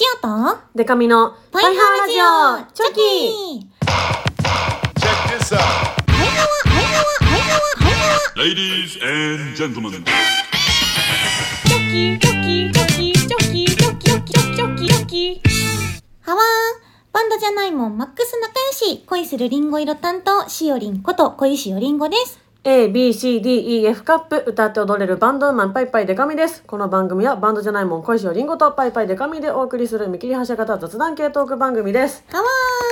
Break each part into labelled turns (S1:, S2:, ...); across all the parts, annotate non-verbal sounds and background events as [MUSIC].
S1: シオと
S2: デカミの
S1: パイハワラジオチョキ.パイハワパイハワパイハワパイハワ
S3: Ladies and gentlemen.
S1: チョキチョキチョキチョキチョキチョキチョキチョキハワーバンドじゃないもんマックス仲良し恋するリンゴ色担当しおりんこと恋しおりんごです
S2: A, B, C, D, E, F カップ歌って踊れるバンドウーマンパイパイデカミです。この番組はバンドじゃないもん恋しおりんごとパイパイデカミでお送りする見切り発車型雑談系トーク番組です。
S1: ハワ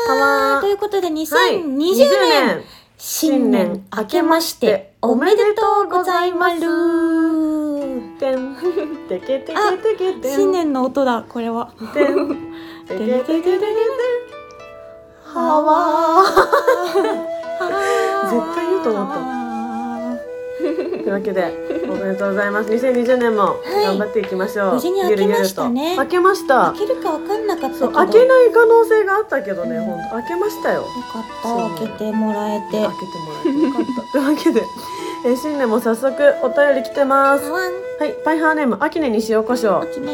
S2: ハワー
S1: ーということで2020
S2: はい
S1: 年、新年明けましておめでとうございます
S2: てん、てけてけ
S1: あ
S2: てけてん。
S1: 新年の音だこれは
S2: てん、てけてけてけてん。はわー。絶対言うと思った
S1: た
S2: というわけでおめでとうございます。2020年も
S1: はい
S2: 頑張っていきましょう。
S1: 無事に明けましたね
S2: ゆるゆると明けました。
S1: 開けるか分かんなかった
S2: 開けない可能性があったけどね、本当開けましたよ。
S1: よかった開けてもらえて
S2: 開けてもらえてよかった。というわけで、えー新年も早速お便り来てます。はい、パイハーネーム秋音に塩コショウ。
S1: 秋ね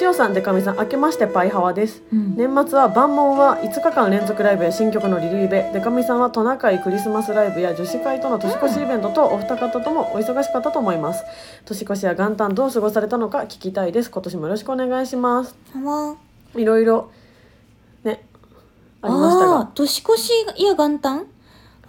S2: 塩さんでかみさん明けましてパイハワです。
S1: うん。
S2: 年末は万門は5日間連続ライブや新曲のリリーベ。でかみさんはトナカイクリスマスライブや女子会との年越しイベントとお二方ともお忙しかったと思います。年越しや元旦どう過ごされたのか聞きたいです。今年もよろしくお願いします。いろいろねありました
S1: あ
S2: が
S1: ー。年越しや元旦あ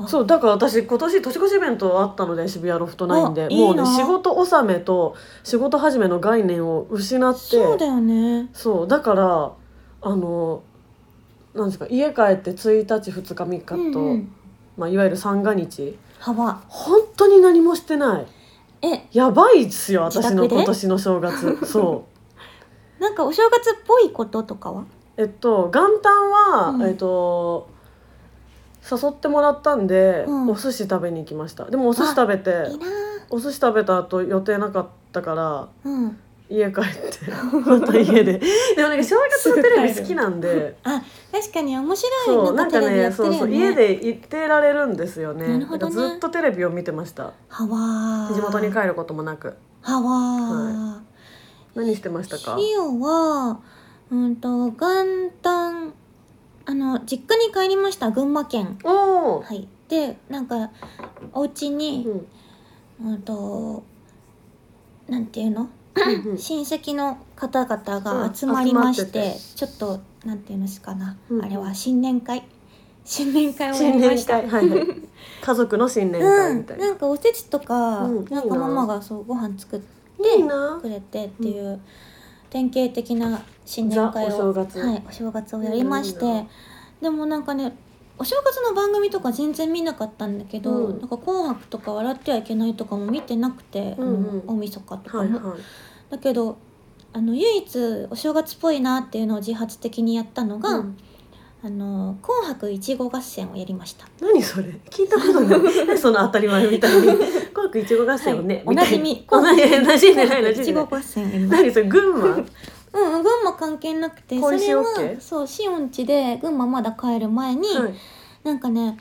S2: そうだから私今年年越しイベントあったので渋谷ロフトナインで。もうね仕事納めと仕事始めの概念を失って。
S1: そうだよね。
S2: そうだからあのなんですか家帰って1日2日3日と、
S1: うんうん。
S2: まあ、いわゆる三が日。
S1: ハワ
S2: 本当に何もしてない。
S1: え。
S2: やばいっすよ私の今年の正月。[LAUGHS] そう。
S1: なんかお正月っぽいこととかは？
S2: えっと元旦は、
S1: うん。
S2: えっと誘ってもらったんで、
S1: うん。
S2: お寿司食べに行きました。でもお寿司食べて
S1: いいな。
S2: お寿司食べた後予定なかったから
S1: うん。
S2: 家帰って [LAUGHS] また家で。[LAUGHS] でもなんか正月のテレビ好きなんで。[LAUGHS]
S1: あ確かに面白い。
S2: そうなんんか
S1: なかテレビや
S2: ね。そうそう家でいてられるんですよね。
S1: なるほどね。
S2: んかずっとテレビを見てました。
S1: ハワー。
S2: 地元に帰ることもなく。
S1: ハワー、
S2: 何してましたか？
S1: はうんと元旦あの実家に帰りました群馬県。
S2: おお、
S1: はい。でなんかお家
S2: う
S1: に
S2: ん
S1: うん。となんていうの？
S2: うんうん。[LAUGHS]
S1: 親戚の方々が
S2: うん。
S1: 集まりまして,、
S2: 集まってて。
S1: ちょっとなんていうんですかな、
S2: うん
S1: あれは新年会。[LAUGHS] 新年会をやりました。
S2: 会。はいはい。[LAUGHS] 家族の新年
S1: うん
S2: 会みたいな、
S1: なんかおせちとか、
S2: うん。いいな。
S1: なんかママがそうご飯作って
S2: いいな。
S1: くれてっていう、典型的な新年会を
S2: ザお正月。
S1: はい、お正月をやりまして、でもなんかねお正月の番組とか全然見なかったんだけど「
S2: うん。
S1: なんか紅白」とか「笑ってはいけない」とかも見てなくて、
S2: うんうん。
S1: 晦日とかも、
S2: はいはい。
S1: だけどあの唯一お正月っぽいなっていうのを自発的にやったのが「
S2: うん。
S1: あの紅白いちご合戦」をやりました。
S2: 何それ？聞いたことない。[LAUGHS] その当たり前みたいに紅白いちご合戦をね、
S1: おなじみ。[LAUGHS]
S2: おなじみ馴染んでない。
S1: ちご合戦。
S2: 何それ群馬？
S1: う [LAUGHS] んうん、群馬関係なくてそれは？そうシオン家で群馬まだ帰る前に、
S2: はい。
S1: なんかね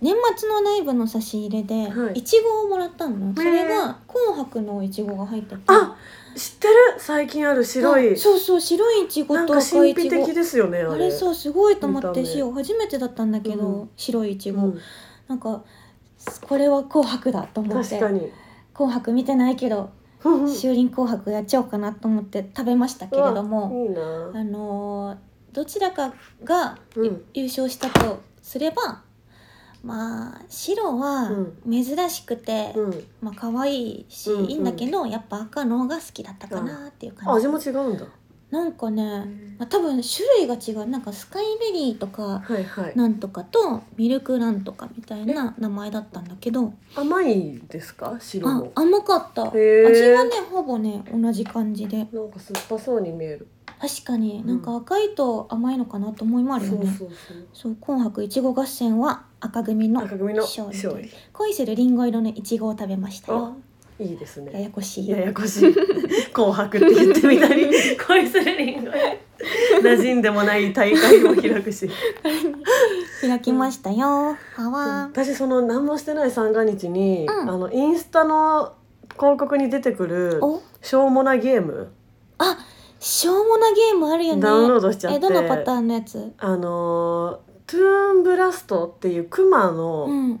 S1: 年末のライブの差し入れで
S2: はい。
S1: いちごをもらったの、それが紅白のいちごが入ってて。
S2: あ知ってる？最近ある白い。
S1: あそうそう白いいちごと赤いいちご。
S2: すよねあれ。
S1: あれそうすごいと思って
S2: 見た目。
S1: シオン初めてだったんだけど、
S2: うん。
S1: 白いいちご、
S2: うん。
S1: なんかこれは紅白だと思って。
S2: 確かに。
S1: 紅白見てないけど
S2: うん
S1: しおりん紅白やっちゃおうかなと思って食べましたけれども、あのーどちらかが
S2: うん。
S1: 優勝したとすれば、まあ白は
S2: うん。
S1: 珍しくて、
S2: うん。
S1: まあ可愛いし、
S2: うんうん。
S1: いいんだけどやっぱ赤の方が好きだったかなっていう感じ、
S2: あ味も違うんだ
S1: なんかね、まあ、多分種類が違う。なんかスカイベリーとか
S2: はいはい。
S1: なんとかとミルクなんとかみたいな名前だったんだけど。
S2: 甘いですか？白
S1: あ
S2: も
S1: 甘かった。味
S2: へー。
S1: はねほぼね同じ感じで。
S2: なんか酸っぱそうに見える。
S1: 確かに
S2: うん。
S1: なんか赤いと甘いのかなと思いもあるよね、
S2: そうそうそう。
S1: そう紅白いちご合戦は赤組の
S2: 赤組の
S1: 勝利
S2: 勝利。
S1: 恋するりんご色のいちごを食べましたよ
S2: いいですね。
S1: ややこしい。
S2: ややこしい。紅白って言ってみたり。[LAUGHS] 恋するリンゴ馴染んでもない大会も開くし。
S1: 開きましたよ、はわ
S2: 私その何もしてない三が日に、
S1: うん。
S2: あのインスタの広告に出てくる
S1: お？
S2: しょうもなゲーム。
S1: あしょうもなゲームあるよね。
S2: ダウンロードしちゃって。
S1: えどのパターンのやつ？
S2: あのートゥーンブラストっていうクマ
S1: う
S2: の
S1: ん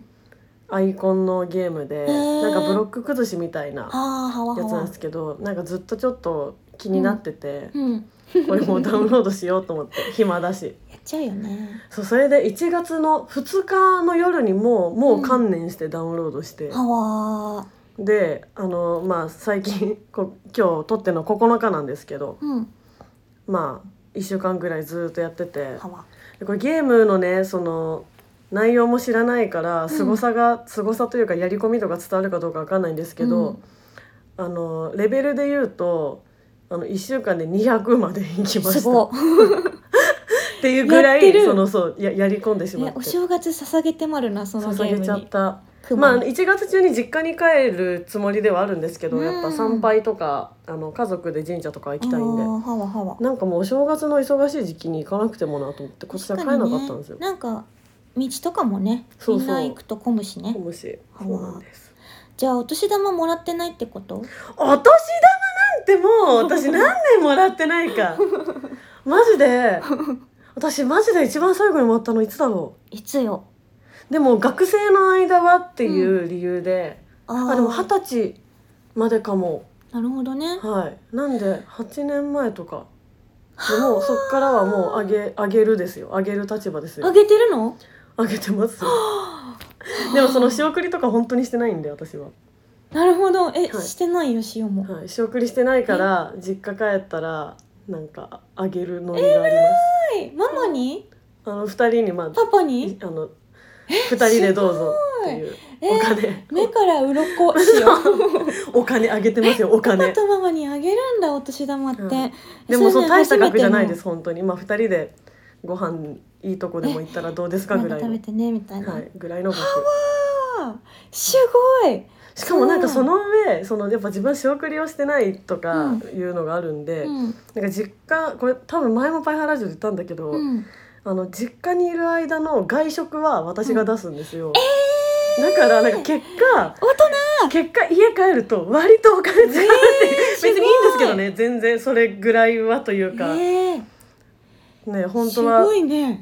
S2: アイコンのゲームで、
S1: ー。
S2: なんかブロック崩しみたいなやつなんですけどなんかずっとちょっと気になってて、
S1: うん。
S2: これもうダウンロードしようと思って [LAUGHS] 暇だし。
S1: やっちゃうよね。
S2: そうそれで1月の2日の夜にもうもう観念してダウンロードして、
S1: はわ
S2: であのまあ最近こ今日撮ってるの9日なんですけど
S1: うん。
S2: まあ1週間ぐらいずっとやってて。でこれゲームのねその内容も知らないから凄さが凄さというかやり込みとか伝わるかどうかわかんないんですけど、
S1: うん。
S2: あのレベルで言うとあの1週間で200まで行きました。
S1: すご
S2: っ。[LAUGHS] ていうぐらいそのそうややり込んでし
S1: い
S2: まって。
S1: えお正月捧げてまるなそのゲ
S2: 捧げちゃった。まあ1月中に実家に帰るつもりではあるんですけど、
S1: うん。
S2: やっぱ参拝とかあの家族で神社とか行きたいんで。
S1: は
S2: なんかもうお正月の忙しい時期に行かなくてもなと思って今年は帰らなかったんですよ。
S1: ねなんか道とかもねみんな行くと混むしね。
S2: 小虫
S1: は
S2: そうなんです。
S1: じゃあお年玉もらってないってこと？
S2: お年玉なんてもう [LAUGHS] 私何年もらってないか。マジで。私マジで一番最後にもらったのいつだろ
S1: いつよ。
S2: うでも学生の間はっていう理由で、
S1: あー。
S2: あでも二十歳までかも。
S1: なるほどね。
S2: はい。なんで8年前とか。でもうそっからはもうあげあげるですよ。あげる立場ですよ。
S1: あげてるの？
S2: あげてます。よでもその仕送りとか本当にしてないんで私は、
S1: なるほど。え、
S2: はい。
S1: してない？よ塩も。
S2: はい、仕送りしてないから実家帰ったらなんかあげるのりがあります、
S1: はい。ママに？
S2: あの二人にまあ
S1: パパに？
S2: あの二人でどうぞっていう
S1: えー
S2: お金、
S1: 目から鱗塩 [LAUGHS]
S2: お金あげてますよお
S1: パ
S2: 金。
S1: パとママにあげるんだお年玉って、
S2: はいでもそう大した額じゃないです本当に。まあ二人でご飯いいとこでも行ったらどうですか？
S1: の
S2: ぐらい
S1: 食べてねみたいな、
S2: はいぐらいの額
S1: あー!すごい!
S2: しかもなんかその上そのやっぱ自分仕送りをしてないとか
S1: うん。
S2: いうのがあるんで、
S1: うん。
S2: なんか実家これ多分前もパイハーラジオで言ったんだけど、
S1: うん。
S2: あの実家にいる間の外食は私が出すんですよ、だからなんか結果
S1: 大人！
S2: 結果家帰ると割とお金使うって、
S1: えー
S2: 別にいいんですけどね全然それぐらいはというか、
S1: え
S2: ね本当は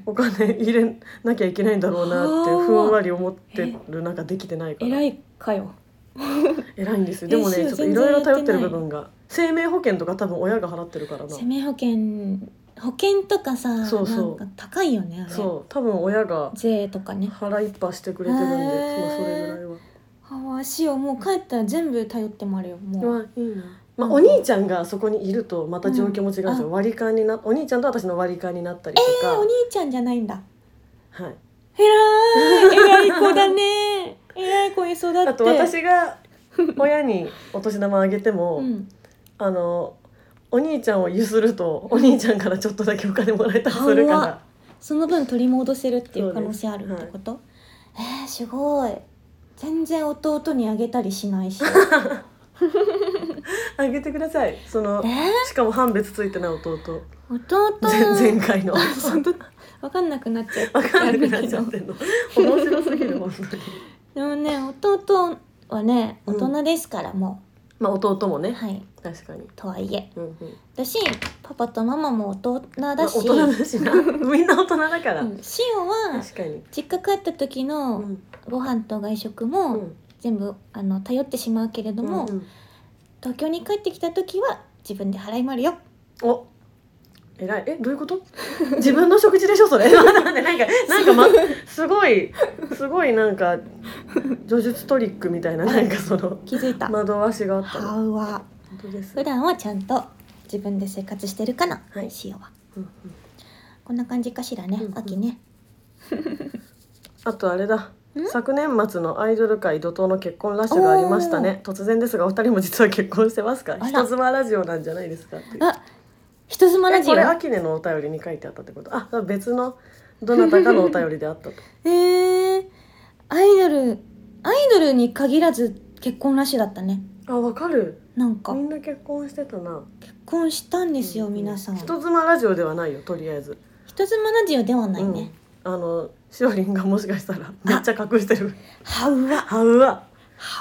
S2: お金入れなきゃいけないんだろうなって
S1: はあ
S2: ふんわり思ってるなんかできてないから。
S1: 偉いかよ。
S2: 偉いんですよ。でもね
S1: え
S2: ちょっといろいろ頼ってる部分が。生命保険とか多分親が払ってるからな。
S1: 生命保険保険とかさ
S2: そうそう。
S1: 高いよねあれ。
S2: そう。多分親が
S1: 税とかね。
S2: 腹いっぱいしてくれてるんで、それぐらいは。
S1: ああしよもう帰ったら全部頼ってもあるよもう。
S2: まあいいな。まあ、
S1: うん
S2: お兄ちゃんがそこにいるとまた状況も違うんですよ、
S1: うん。
S2: 割り勘になお兄ちゃんと私の割り勘になったりと
S1: えー、
S2: か、
S1: お兄ちゃんじゃないんだ。
S2: はい、
S1: 偉い偉い子だね。[LAUGHS] 偉い子に育って。
S2: あと私が親にお年玉あげても、
S1: うん。
S2: あのお兄ちゃんをゆするとお兄ちゃんからちょっとだけお金もらえたりするか
S1: は
S2: ら
S1: その分取り戻せるっていう可能性あるってこと、えー、すごい。全然弟にあげたりしないし [LAUGHS]
S2: あげてください。その
S1: え？
S2: しかも判別ついてない弟。
S1: ー、弟？
S2: 前前回の。[LAUGHS]
S1: そんなわかんなくなっちゃう
S2: 分かんなくなっちゃってんの。面白すぎる本当に。
S1: でもね弟はね
S2: うん。
S1: 大人ですから、も
S2: まあ弟もね。
S1: うはい。
S2: 確かに。
S1: とはいえ。
S2: うんうん。
S1: だしパパとママも大人
S2: ま
S1: だし、
S2: あ大人だしな。[LAUGHS] みんな大人だから、
S1: うん、シオは
S2: 確かに、
S1: 実家帰った時
S2: う
S1: の
S2: ん。
S1: ご飯と外食
S2: う
S1: も
S2: ん。
S1: 全部あの頼ってしまうけれども、
S2: うんうん
S1: 東京に帰ってきた時は自分で払いまるよ。
S2: お偉い。えどういうこと？自分の食事でしょそれ。待って待ってなんかなんか、ま、すごいすごいなんか叙述トリックみたいななんかその
S1: 気づいた、
S2: 惑わしがあったの。
S1: はうわ普段はちゃんと自分で生活してるかな、
S2: はい。
S1: シオは。
S2: うんうん。
S1: こんな感じかしらね、
S2: うんうん。
S1: 秋ね。[LAUGHS]
S2: あとあれだ。
S1: ん
S2: 昨年末のアイドル界怒涛の結婚ラッシュがありましたね。突然ですがお二人も実は結婚してますか？人妻ラジオなんじゃないですかっていう。
S1: あ人妻ラジオ
S2: えこれアキネのお便りに書いてあったってこと？あ。別のどなたかのお便りであったと。[LAUGHS]
S1: えー、アイドルアイドルに限らず結婚ラッシュだったね。
S2: あわかる。
S1: なんか。
S2: みんな結婚してたな。
S1: 結婚したんですよ、皆さん。
S2: 人妻ラジオではないよとりあえず。
S1: 人妻ラジオではないね、
S2: うん、あのしおりんがもしかしたらめっちゃ隠してる。
S1: はうわ。
S2: はうわ。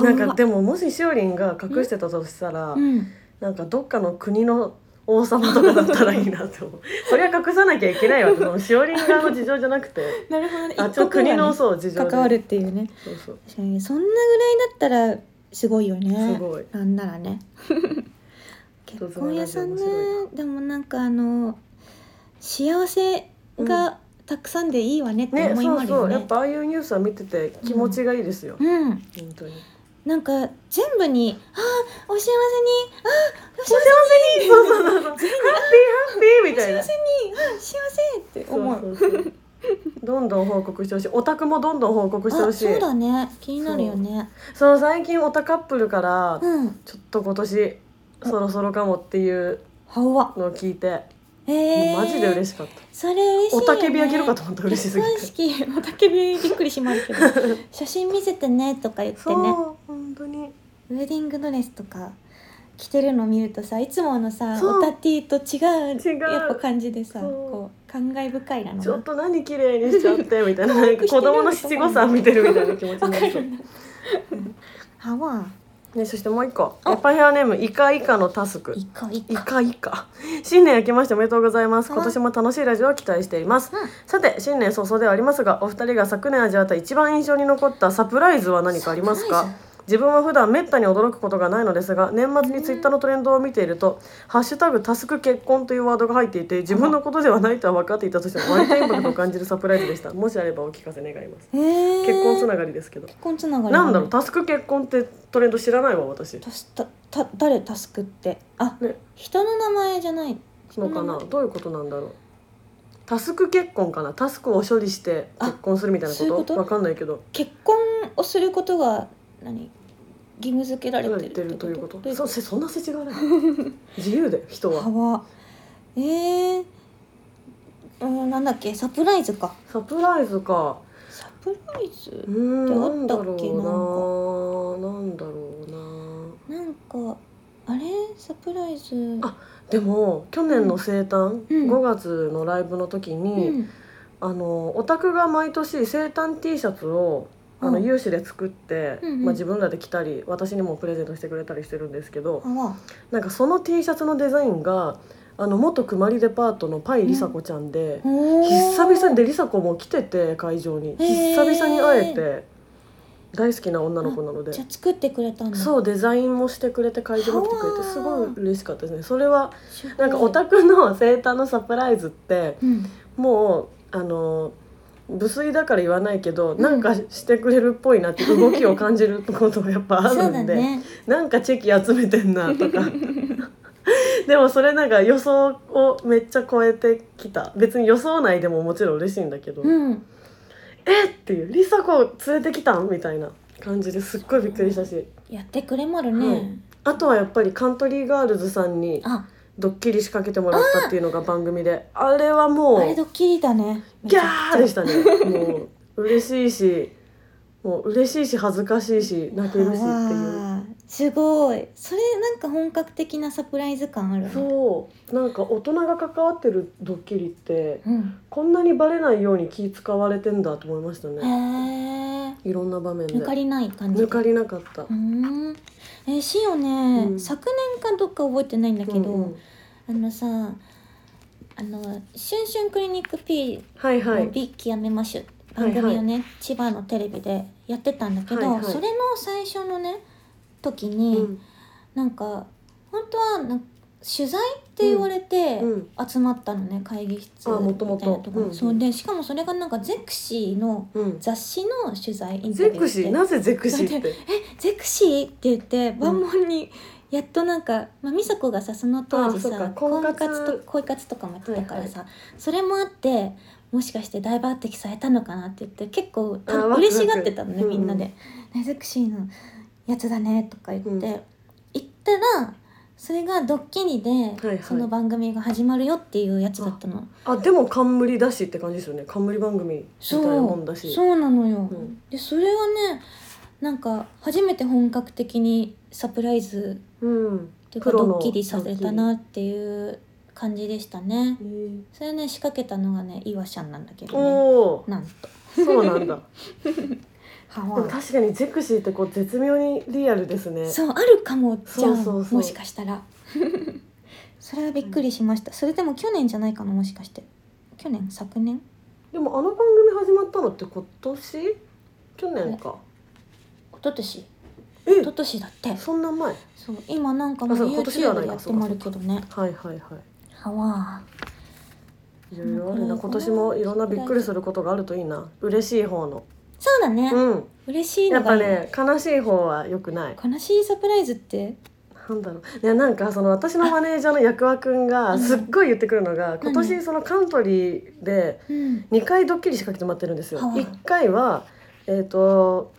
S2: なんかでももししおりんが隠してたとしたら、
S1: うん。
S2: なんかどっかの国の王様とかだったらいいなって思う。[LAUGHS] それは隠さなきゃいけないわ [LAUGHS] そのしおりん側の事情じゃなくて。
S1: なるほどね。
S2: あちょっと国のそう事情で。
S1: 関わるっていうね。
S2: そうそう。
S1: 確かにそんなぐらいだったらすごいよね。
S2: すごい。
S1: なんならね。[LAUGHS] 結婚屋さんね。でもなんかあの幸せがたくさんでいいわねって
S2: ね
S1: 思いもあるよね。
S2: そうそう。やっぱああいうニュースは見てて気持ちがいいですよ、
S1: うん。
S2: 本当に。
S1: なんか全部に「ああお幸せにああお幸せに。
S2: そうそうそうそうハッピーハッピーみたいな。
S1: 幸せにあ幸せ!」って思う。
S2: そうそうそう。どんどん報告してほしい。オタクもどんどん報告してほしい。
S1: あそうだね。気になるよね。
S2: そう。最近オタカップルから
S1: うん。
S2: ちょっと今年そろそろかもっていう
S1: は。わ
S2: のを聞いて、
S1: えー、
S2: マジで嬉しかった。
S1: それ嬉しいよ、ね、
S2: おたけびあげるかと思った嬉しすぎて。
S1: おたけびびっくりしますけど。[LAUGHS] 写真見せてねとか言って
S2: そう
S1: ね
S2: 本当に。
S1: ウェディングドレスとか着てるの見るとさいつものさ
S2: そう。
S1: おたティと違う
S2: 違う。
S1: やっぱ感じでさこう感慨深いなの
S2: ちょっと何綺麗にしちゃってみたいな。[LAUGHS] なんか子供の七五三見てるみたいな気持ちになりそう。
S1: はわ
S2: ね、そしてもう一個。エパヘアネームイカイカのタスク。
S1: いかい
S2: イ
S1: か
S2: カイカ。新年明けましておめでとうございます。
S1: はい。
S2: 今年も楽しいラジオを期待しています、
S1: うん。
S2: さて新年早々ではありますがお二人が昨年味わった一番印象に残ったサプライズは何かありますか？自分は普段めったに驚くことがないのですが年末にツイッターのトレンドを見ていると「ハッシュタグタスク結婚」というワードが入っていて自分のことではないとは分かっていたとしても割とインパクトを感じるサプライズでした。もしあればお聞かせ願います。
S1: へー。
S2: 結婚つながりですけど。
S1: 結婚つながり
S2: なんだろうタスク結婚ってトレンド知らないわ私。
S1: たすたた誰タスクって？あ、
S2: ね。
S1: 人の名前じゃない。
S2: のかな？どういうことなんだろう？タスク結婚かな？タスクを処理して結婚するみたいなこ
S1: と？
S2: わかんないけど。
S1: 結婚をすることが何義務付けられてる
S2: れてるということ。そそんな世知がない。[LAUGHS] 自由で人は。
S1: はえー、うんなんだっけ？サプライズか。
S2: サプライズか。
S1: サプライズ？ってあったっけ？
S2: ろうななんだろうな。
S1: なんかあれ？サプライズ？
S2: あでも去年の生誕、
S1: うん。
S2: 5月のライブの時
S1: う
S2: に、
S1: ん。
S2: あのオタクが毎年生誕 T シャツをあの
S1: うん。
S2: 有志で作って、
S1: うんうん。
S2: まあ、自分らで着たり私にもプレゼントしてくれたりしてるんですけど、なんかその T シャツのデザインがあの元くまりデパートのパイりさこちゃんで、
S1: おー
S2: 久々にでりさこも来てて会場に。久々に会えて大好きな女の子なので。
S1: じゃあ作ってくれたんだ。
S2: そうデザインもしてくれて会場も来てくれてすごい嬉しかったですね。それはなんかオタクの生誕のサプライズって
S1: うん。
S2: もうあの無粋だから言わないけど、
S1: ん。
S2: なんかしてくれるっぽいなって動きを感じることがやっぱあるんで、
S1: だね。
S2: なんかチェキ集めてんなとか。[LAUGHS] でもそれなんか予想をめっちゃ超えてきた。別に予想内でももちろん嬉しいんだけど、
S1: うん。
S2: えっっていう「梨紗子連れてきたん?」みたいな感じですっごいびっくりしたし。
S1: やってくれまるね、
S2: はい。あとはやっぱりカントリーガールズさんに
S1: あ
S2: ドッキリ仕掛けてもらったっていうのが番組で。あれはもう
S1: あれドッキリだね。
S2: ギャーでしたね。もう嬉しいしもう嬉しいし恥ずかしいし泣けるしっていう。
S1: すごい。それなんか本格的なサプライズ感あるね。
S2: そう。なんか大人が関わってるドッキリって
S1: うん。
S2: こんなにバレないように気使われてんだと思いました
S1: へ
S2: いろんな場面で
S1: 抜かりない感じ。
S2: 抜かりなかった。
S1: うーん。えしおね、
S2: うん。
S1: 昨年かどっか覚えてないんだけど、
S2: うんうん。
S1: あのさあの「シュンシュンクリニック P の
S2: はいはい。
S1: ビッキやめましょう」番組をね、千葉のテレビでやってたんだけど、
S2: はいはい。
S1: それの最初のね時に、
S2: うん。
S1: なんか本当はなんか取材って言われて
S2: うん。
S1: 集まったのね、会議室みたいな
S2: ともと
S1: ところ
S2: うんうん。
S1: そうでしかもそれがなんかゼクシーの
S2: うん。
S1: 雑誌の取材インタ
S2: ゼ
S1: ビューして。
S2: クシー？なぜゼクシーって？
S1: えゼクシーって言って万門にやっとなんか、まあ、美佐子がさその当時さ婚
S2: 婚活。
S1: 活と恋活とかもやってたからさ、それもあってもしかして大抜擢されたのかなって言って結構嬉しがってたのね
S2: うん
S1: みんなで「ねゼクシーのやつだね」とか言って、
S2: うん。
S1: 言ったらそれがドッキリで、
S2: はい
S1: その番組が始まるよっていうやつだったの。
S2: あでも冠だしって感じですよね。冠番組みたいなもんだし。
S1: そうなのよ、
S2: ん。
S1: でそれはねなんか初めて本格的にサプライズ
S2: うん。
S1: っていうか
S2: プロの
S1: ドッキリさせたなっていう感じでしたね。
S2: へー
S1: それね仕掛けたのがねイワシャンなんだけどね。
S2: おお
S1: なんと。
S2: そうなんだ。
S1: は [LAUGHS]
S2: でも確かにゼクシーってこう絶妙にリアルですね。
S1: そうあるかもじゃん。もしかしたら。そ [LAUGHS] それはびっくりしました。それでも去年じゃないかなもしかして。去年？昨年？
S2: でもあの番組始まったのって今年？去年か。
S1: 一昨年？
S2: え！
S1: 一昨年だって。
S2: そんな前？
S1: そう今なんかもう YouTube やってもあるけどね。
S2: はいはいはい
S1: はわ
S2: いろいろあるな。
S1: うん
S2: 今年もいろんなびっくりすることがあるといいな。嬉しい方の
S1: そうだね、
S2: うん。
S1: 嬉しい
S2: やっぱ
S1: のがいい。
S2: ね悲しい方は良くない。
S1: 悲しいサプライズって？
S2: なんだろう。いやなんかその私のマネージャーの役和くんがすっごい言ってくるのが、今年そのカントリーで
S1: うん。
S2: 2回ドッキリ仕掛けてもらってるんですよ。
S1: はあ。
S2: 1回はえっ、と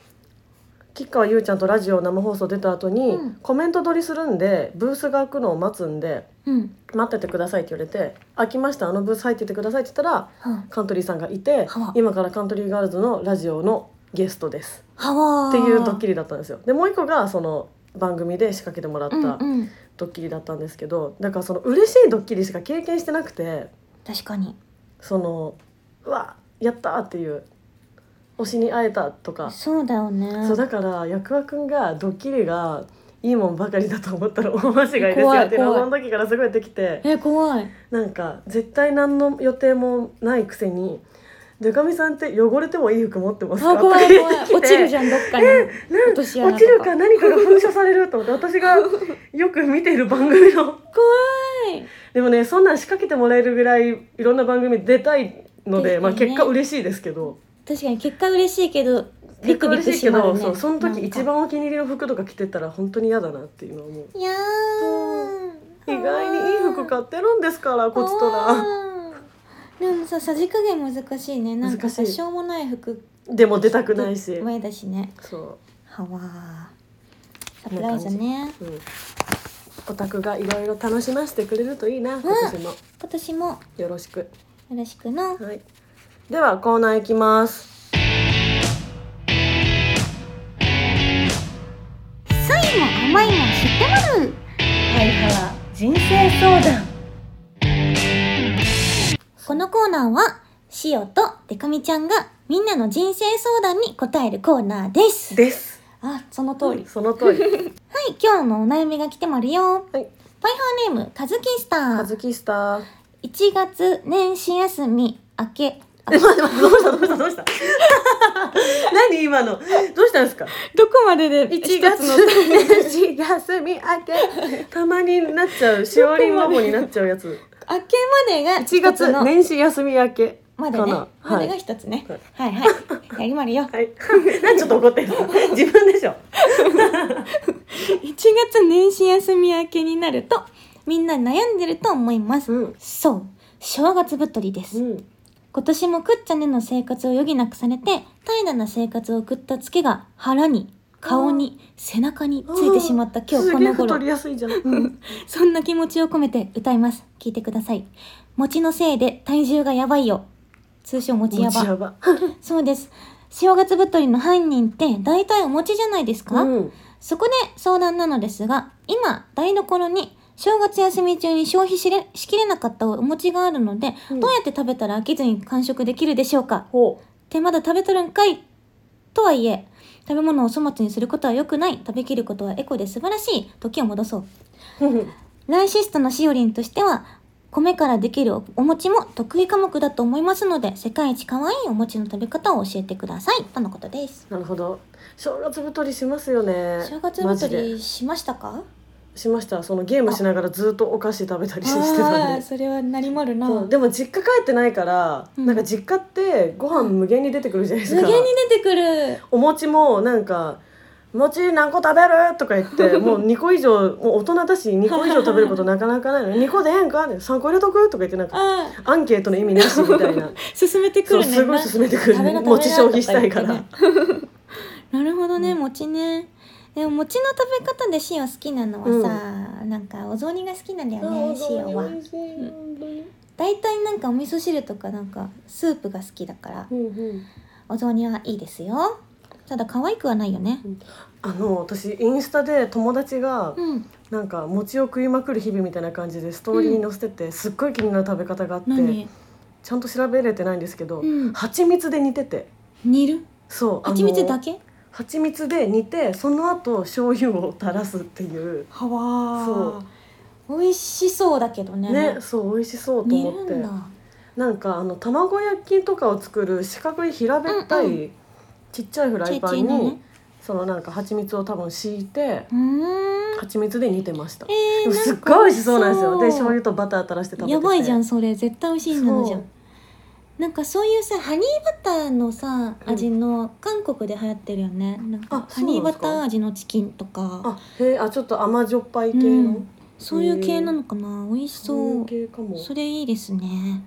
S2: 吉川優ちゃんとラジオ生放送出た後に、
S1: うん。
S2: コメント取りするんでブースが開くのを待つんで
S1: うん。
S2: 待っててくださいって言われて「開きましたあのブース入っててください」って言ったら
S1: は
S2: カントリーさんがいて
S1: はあ。
S2: 今からカントリーガールズのラジオのゲストです。っていうドッキ
S1: リ
S2: リだったんですよ。でもう一個がその番組で仕掛けてもらった
S1: うんうん。
S2: ドッキリだったんですけどだからその嬉しいドッキリしか経験してなくて
S1: 確かに。
S2: そのうわやったーっていう推しに会えたとか、
S1: そうだよね。
S2: そうだから役和くんがドッキリがいいもんばかりだと思ったら大間違いですよっていうのの時からすごいできて。
S1: え怖い。
S2: なんか絶対何の予定もないくせに「でかみさんって汚れてもいい服持ってますか?」
S1: あ怖い怖い。落ちるじ
S2: ゃん
S1: どっかに。落
S2: ちるか何かが噴射されると思って私がよく見ている番組の。
S1: 怖い。
S2: でもねそんなん仕掛けてもらえるぐらいいろんな番組出たいので、まあ、結果嬉しいですけど
S1: 確かに結果嬉しいけどビクビクね。
S2: そうその時一番お気に入りの服とか着てたら本当に嫌だなっていうのは思う。
S1: いやー。
S2: 意外にいい服買ってるんですからこちとら。
S1: でもささじ加減難しいね。なんか
S2: し
S1: ょうもない服
S2: でも出たくないし。
S1: 前だしね。
S2: そ
S1: はわー。サプライズね。
S2: う、うん、オタクがいろいろ楽しませてくれるといいな今年も。
S1: 今年も。
S2: よろしく。
S1: よろしくの。
S2: はいではコーナー行きます。
S1: 酸いも甘いも知ってまる
S2: はいは人生相談。
S1: このコーナーはしおとでかみちゃんがみんなの人生相談に答えるコーナーです。
S2: です。
S1: あその通り、
S2: その通り。[LAUGHS]
S1: はい今日のお悩みが来てまるよ。
S2: はい。
S1: パイハーネームカズキスター。
S2: カズキスター。
S1: 1月年始休み明け [LAUGHS]
S2: 待って待ってどうしたどうしたどうした？[LAUGHS] 何今の？どうしたんですか？
S1: どこまでで
S2: ？1月の年始休み明け。[LAUGHS] たまになっちゃうしおりんバボになっちゃうやつ。
S1: 明けまでが
S2: 1月
S1: の
S2: 年始休み明け
S1: までね。までが
S2: はい
S1: 一つね。
S2: はい。
S1: はいはい。やりまるよ。
S2: はい。何ちょっと怒ってるの？自分でしょ。
S1: 1月年始休み明けになるとみんな悩んでると思います、
S2: うん
S1: そう正月太りです、
S2: うん
S1: 今年もくっちゃねの生活を余儀なくされて怠惰な生活を送ったツケが腹に顔に背中についてしまった今日この頃。
S2: 太りやすいじゃん、
S1: うん。そんな気持ちを込めて歌います。聞いてください。餅のせいで体重がやばいよ。通称餅やば
S2: 持ちやば
S1: そうです。正月太りの犯人って大体お餅じゃないですか、
S2: うん。
S1: そこで相談なのですが、今、台所に正月休み中に消費しれしきれなかったお餅があるので、
S2: うん
S1: どうやって食べたら飽きずに完食できるでしょうか？
S2: ほ
S1: ってまだ食べとるんかいとはいえ、食べ物を粗末にすることは良くない。食べきることはエコで素晴らしい。時を戻そう。
S2: う [LAUGHS]
S1: ライシストのしおりんとしては、米からできるお餅も得意科目だと思いますので、世界一可愛いお餅の食べ方を教えてください。とのことです。
S2: なるほど正月太りしますよね
S1: 正月
S2: マジで
S1: 太りしましたか？
S2: しました。そのゲームしながらずっとお菓子食べたりししてたんで。
S1: それはなりまるな。
S2: でも実家帰ってないから、
S1: うん。
S2: なんか実家ってご飯無限に出てくるじゃないですか、
S1: 無限に出てくる。
S2: お餅もなんか「餅何個食べる?」とか言って [LAUGHS] もう2個以上もう大人だし2個以上食べることなかなかないのに「2個でええんか?」3個入れとく?」とか言ってなんか
S1: あ
S2: アンケートの意味なしみたいな。
S1: あ [LAUGHS] 進めてくるね
S2: すごい進めてくる。
S1: 食べな食べな
S2: 餅消費したいから、[LAUGHS]
S1: なるほどね餅ねでも餅の食べ方でシオ好きなのはさ、なんかお雑煮が好きなんだよねシオは。大体なんかお味噌汁とかなんかスープが好きだから
S2: うんうん。
S1: お雑煮はいいですよ。ただ可愛くはないよね。
S2: あの私インスタで友達が
S1: うん。
S2: なんか餅を食いまくる日々みたいな感じでストーリーに載せてて、すっごい気になる食べ方があって
S1: 何？
S2: ちゃんと調べれてないんですけど、
S1: うん。
S2: 蜂蜜で煮てて。
S1: 煮る？
S2: そう
S1: 蜂蜜だけ？
S2: 蜂蜜で煮てその後醤油を垂らすっていう。
S1: はわ
S2: そう。
S1: 美味しそうだけどね。
S2: ねそう美味しそうと
S1: 煮
S2: 思って。なんかあの卵焼きとかを作る四角い平べったい、
S1: うん
S2: ちっちゃいフライパンに、そのなんか蜂蜜を多分敷いて蜂蜜で煮てました、すっごい美味しそうなんですよ。で醤油とバター垂らして食べてて。
S1: やばいじゃんそれ。絶対美味しいのじゃ
S2: ん
S1: なんかそういうさハニーバターのさ
S2: うん。
S1: 味の韓国で流行ってるよね。なんか
S2: あ
S1: ハニーバタ
S2: そうなんですか？
S1: ー味のチキンとか。
S2: あへえあちょっと甘じょっぱい系の、
S1: うん。そういう系なのかな。美味し
S2: そう。いう系かも。
S1: それいいですね。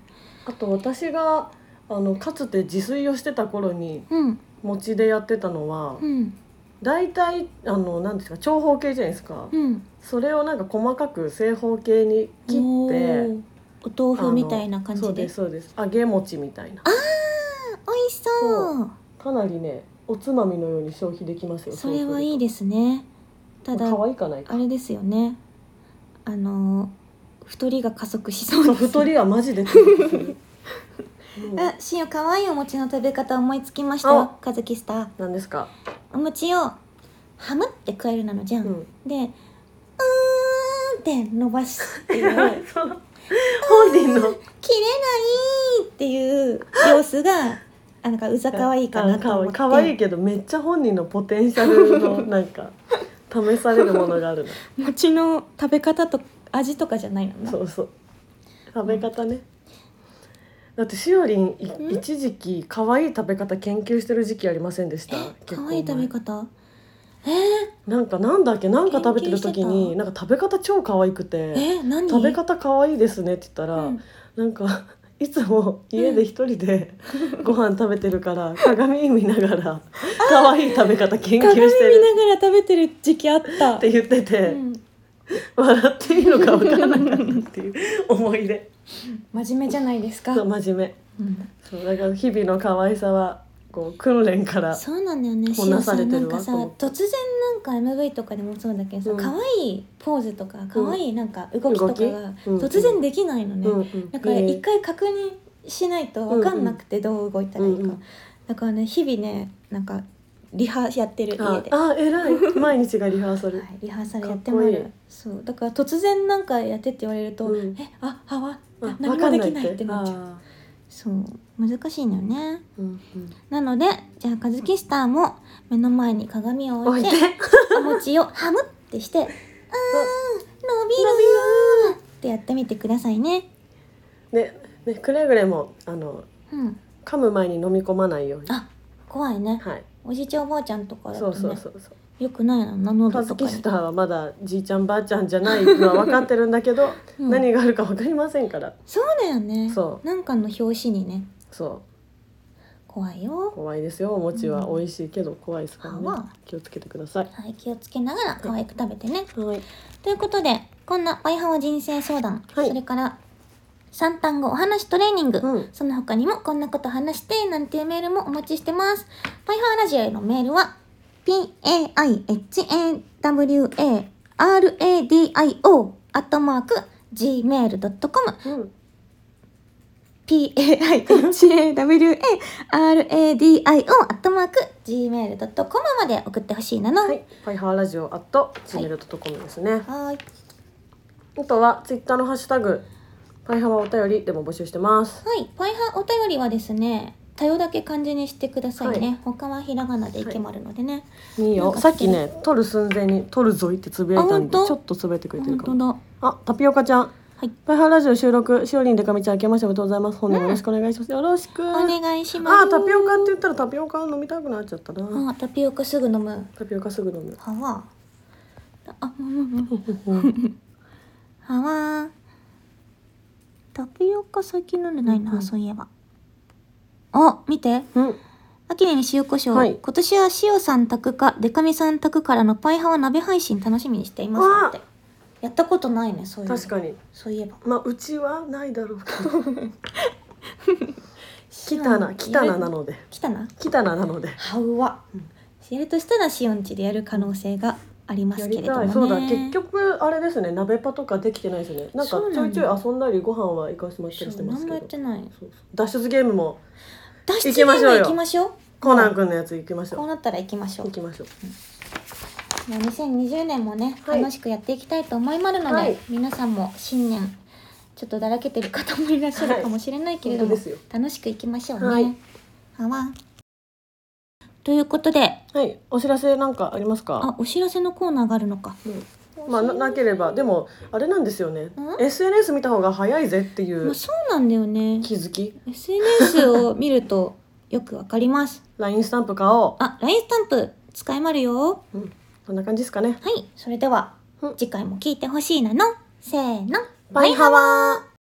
S2: あと私があのかつて自炊をしてた頃に
S1: うん。
S2: 餅でやってたのは、
S1: うん。
S2: 大体あの何ですか？長方形じゃないですか、
S1: うん。
S2: それをなんか細かく正方形に切
S1: お
S2: って
S1: ーお豆腐みたいな感じ
S2: そう
S1: で
S2: ですそうです。揚げ餅みたいな。
S1: 美味しそう。
S2: かなりねおつまみのように消費できますよ
S1: それはいい
S2: い
S1: ですね。ただ
S2: 可愛いかないか。
S1: あれですよね。あの太りが加速しそうです。
S2: 太りはマジで [LAUGHS]
S1: あ、しお可愛いお餅の食べ方思いつきました
S2: あ
S1: よカズキスター。
S2: 何ですか、
S1: お餅をハムって食えるなのじゃん、
S2: うん、
S1: でうーんって伸ばすっていう [LAUGHS]
S2: 本人の
S1: 切れないっていう様子があなんかうざ可愛いかなと思って。
S2: 可愛いけどめっちゃ本人のポテンシャルのなんか [LAUGHS] 試されるものがあるの。
S1: 餅の食べ方と味とかじゃないのね
S2: そうそう。食べ方ね。だってしおりんい
S1: ん？
S2: 一時期可愛い食べ方研究してる時期ありませんでした？結構前。
S1: 可愛い食べ方？えー、
S2: なんかなんだっけなんか食べてる時になんか食べ方超可愛くて
S1: えー、何？
S2: 食べ方可愛いですねって言ったら、
S1: うん。
S2: なんかいつも家で一人で [LAUGHS] ご飯食べてるから鏡見ながら可愛い食べ方研究
S1: 鏡見
S2: してる。
S1: ながら食べてる時期あった。
S2: って言ってて、
S1: うん。
S2: 笑っていいのか分からなかったっていう思い出。
S1: 真面目じゃないですか。
S2: そう真面目。
S1: うん。
S2: そうだから日々の可愛さはこう訓練から
S1: そうなんだよね。
S2: こなされて
S1: しおんなんかさ突然なんか MV とかでもそうだけどさ、
S2: うん。
S1: 可愛いポーズとか可愛いなんか動きとかが突然できないのね、
S2: うんうん
S1: だから
S2: ええ
S1: 一回確認しないと分かんなくてどう動いたらいいか、
S2: うんうん。
S1: だからね日々ねなんかリハやってる家
S2: あ
S1: で。
S2: あ偉い。[LAUGHS] 毎日がリハーサル。
S1: はい、リハーサルやってもらうそう。だから突然なんかやってって言われると「
S2: うん。
S1: えあはわ
S2: あ
S1: 何もできない」ってなっちゃう。
S2: あ
S1: そう難しいのよね。
S2: ーうんうん。
S1: なのでじゃあカズキスターも目の前に鏡を置いてお餅を [LAUGHS] ハムってして「あー伸びる!」ってやってみてくださいね。
S2: ねねくれぐれもあの
S1: うん。
S2: 噛む前に飲み込まないように。
S1: あ怖いね。
S2: はい。
S1: おじいちゃんおばあちゃんとかだ
S2: そう
S1: とね
S2: そうそうそう
S1: よくないな喉
S2: カズ
S1: とかに。
S2: キスターはまだじい。ちゃんばあちゃんじゃない。のは分かってるんだけど、
S1: うん
S2: 何があるか分かりませんから
S1: そうだよね
S2: そう
S1: なんかの表紙にね
S2: そ
S1: 怖いよ
S2: 怖い。ですよお餅は美味しい。けど怖い。ですからね
S1: あわ
S2: 気をつけてください
S1: はい。気をつけながら可愛く食べてね
S2: はい
S1: ということでこんなパイハワ人生相談、
S2: はい。
S1: それから3単語お話トレーニング、
S2: うん
S1: その他にもこんなこと話してなんてい。うメールもお待ちしてますパイハワラジオへのメールは paihawaradio アットマーク gmail.com
S2: うん、
S1: paihawaradio アットマーク gmail.com まで送ってほしいなの。
S2: はい、ファイハーラジオアット gmail.com ですね。
S1: はーい。
S2: あとはツイッターのハッシュタグファイハワお便りでも募集してます。
S1: はい、パイハお便りはですね、多様だけ漢字にしてくださいね。
S2: はい
S1: 他はひらがなでいけまるのでね。
S2: いいよ。
S1: なんか
S2: さっきね、取る寸前に取るぞいってつぶやいたんで、ちょっとつぶやいてくれてるかも。
S1: だ。
S2: あ、タピオカちゃん。
S1: はい、
S2: ファイハーラジオ収録、しおりんでかみちゃん、明けましておめでとうございます。本年もよろしくお願いします。よろしく。
S1: お願いします。
S2: あ、タピオカって言ったらタピオカ飲みたくなっちゃったな。
S1: あ、タピオカすぐ飲む。
S2: タピオカすぐ飲む。
S1: はわ。あ、うんうんうん。はわ。タピオカ最近飲んでないな、
S2: うんうん
S1: そういえば。あ、見て。
S2: うん。
S1: 秋に塩コショウ、
S2: はい。
S1: 今年は塩さん宅かデカミさん宅からのパイハワ鍋配信楽しみにしていますって。やったことないねそういうの。
S2: 確かに。
S1: そういえば。
S2: まあうちはないだろうけど。[LAUGHS] 来たな、来たななので。
S1: 来たな。
S2: 来たななので。
S1: はうわ、やるとしたらシオンチでやる可能性があります
S2: やり
S1: けれどもね。
S2: そうだ。結局あれですね。鍋パとかできてないですよね。なんか
S1: そうなんだ
S2: ちょいちょい遊んだりご飯は行かせてもらったりして
S1: そう何も
S2: ますけど
S1: やってない。
S2: そうそう。脱出ゲームも
S1: 脱出
S2: 行きましょうよ。
S1: ゲーム行きましょう。
S2: コナン君のやつ行きましょう。
S1: こうなったら行きましょう。
S2: 行きましょう。
S1: まあ2020年もね、
S2: はい。
S1: 楽しくやっていきたいと思いますので、
S2: はい。
S1: 皆さんも新年ちょっとだらけてる方もいらっしゃるかもしれないけれども、
S2: 本当ですよ。
S1: 楽しくいきましょうね。
S2: はい。
S1: はわ。ということで
S2: はい。お知らせなんかありますか？
S1: あお知らせのコーナーがあるのか。
S2: まあななければ。でもあれなんですよね。SNS 見た方が早いぜっていう
S1: まあ、そうなんだよね。
S2: 気づき。
S1: SNS を見るとよくわかります。[LAUGHS]
S2: LINE スタンプ買お
S1: あ、LINE スタンプ使いまるよ。
S2: う、うん、そんな感じですかね。
S1: はい、それでは
S2: うん。
S1: 次回も聞いてほしいなの？せーの。
S2: バイハワー